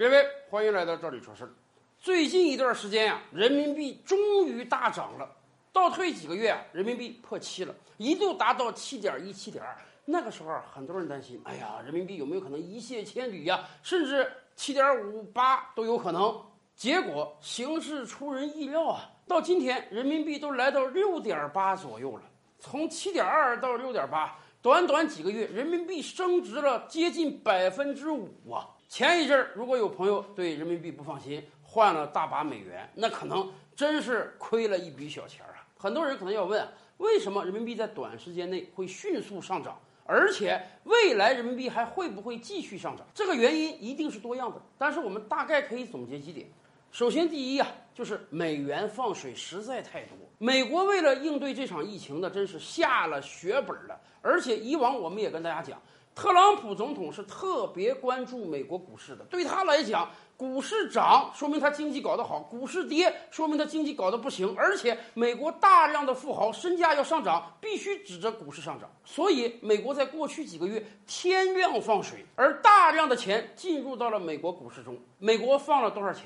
列位，欢迎来到这里说事儿。最近一段时间呀，人民币终于大涨了。倒退几个月啊，人民币破七了，一度达到七点一、七点二。那个时候，很多人担心，哎呀，人民币有没有可能一泻千里呀？甚至七点五八都有可能。结果形势出人意料啊，到今天人民币都来到六点八左右了，从七点二到六点八，短短几个月，人民币升值了接近百分之五啊。前一阵儿，如果有朋友对人民币不放心，换了大把美元，那可能真是亏了一笔小钱儿啊！很多人可能要问，为什么人民币在短时间内会迅速上涨，而且未来人民币还会不会继续上涨？这个原因一定是多样的，但是我们大概可以总结几点。首先，第一啊，就是美元放水实在太多。美国为了应对这场疫情呢，真是下了血本了。而且以往我们也跟大家讲。特朗普总统是特别关注美国股市的，对他来讲，股市涨说明他经济搞得好，股市跌说明他经济搞得不行。而且美国大量的富豪身价要上涨，必须指着股市上涨。所以美国在过去几个月天量放水，而大量的钱进入到了美国股市中。美国放了多少钱？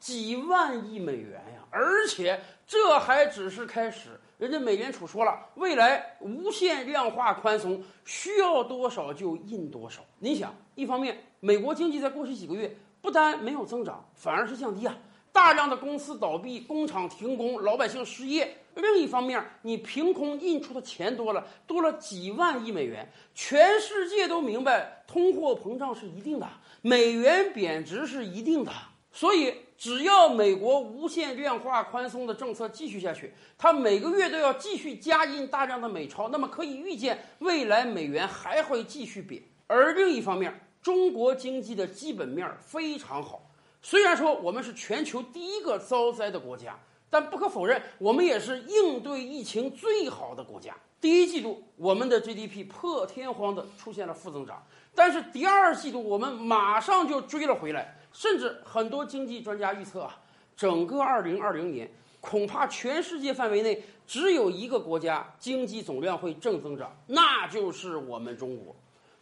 几万亿美元呀！而且这还只是开始。人家美联储说了，未来无限量化宽松，需要多少就印多少。你想，一方面美国经济在过去几个月不但没有增长，反而是降低啊，大量的公司倒闭、工厂停工、老百姓失业；另一方面，你凭空印出的钱多了，多了几万亿美元，全世界都明白通货膨胀是一定的，美元贬值是一定的。所以，只要美国无限量化宽松的政策继续下去，它每个月都要继续加印大量的美钞，那么可以预见，未来美元还会继续贬。而另一方面，中国经济的基本面非常好。虽然说我们是全球第一个遭灾的国家，但不可否认，我们也是应对疫情最好的国家。第一季度，我们的 GDP 破天荒的出现了负增长，但是第二季度我们马上就追了回来。甚至很多经济专家预测啊，整个二零二零年恐怕全世界范围内只有一个国家经济总量会正增长，那就是我们中国。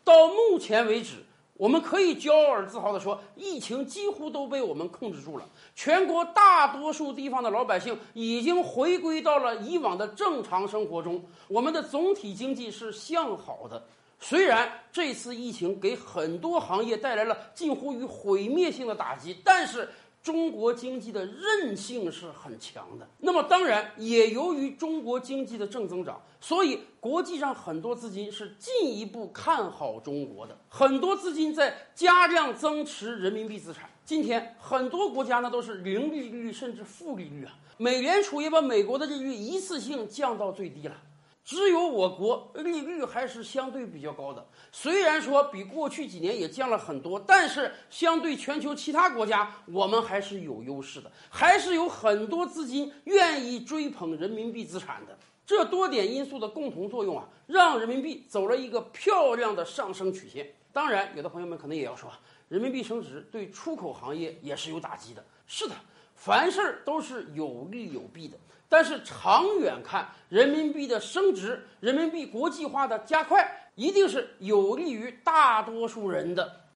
到目前为止，我们可以骄傲而自豪地说，疫情几乎都被我们控制住了。全国大多数地方的老百姓已经回归到了以往的正常生活中，我们的总体经济是向好的。虽然这次疫情给很多行业带来了近乎于毁灭性的打击，但是中国经济的韧性是很强的。那么，当然也由于中国经济的正增长，所以国际上很多资金是进一步看好中国的，很多资金在加量增持人民币资产。今天很多国家呢都是零利率甚至负利率啊，美联储也把美国的利率一次性降到最低了。只有我国利率还是相对比较高的，虽然说比过去几年也降了很多，但是相对全球其他国家，我们还是有优势的，还是有很多资金愿意追捧人民币资产的。这多点因素的共同作用啊，让人民币走了一个漂亮的上升曲线。当然，有的朋友们可能也要说，人民币升值对出口行业也是有打击的。是的，凡事都是有利有弊的。但是长远看，人民币的升值，人民币国际化的加快，一定是有利于大多数人的。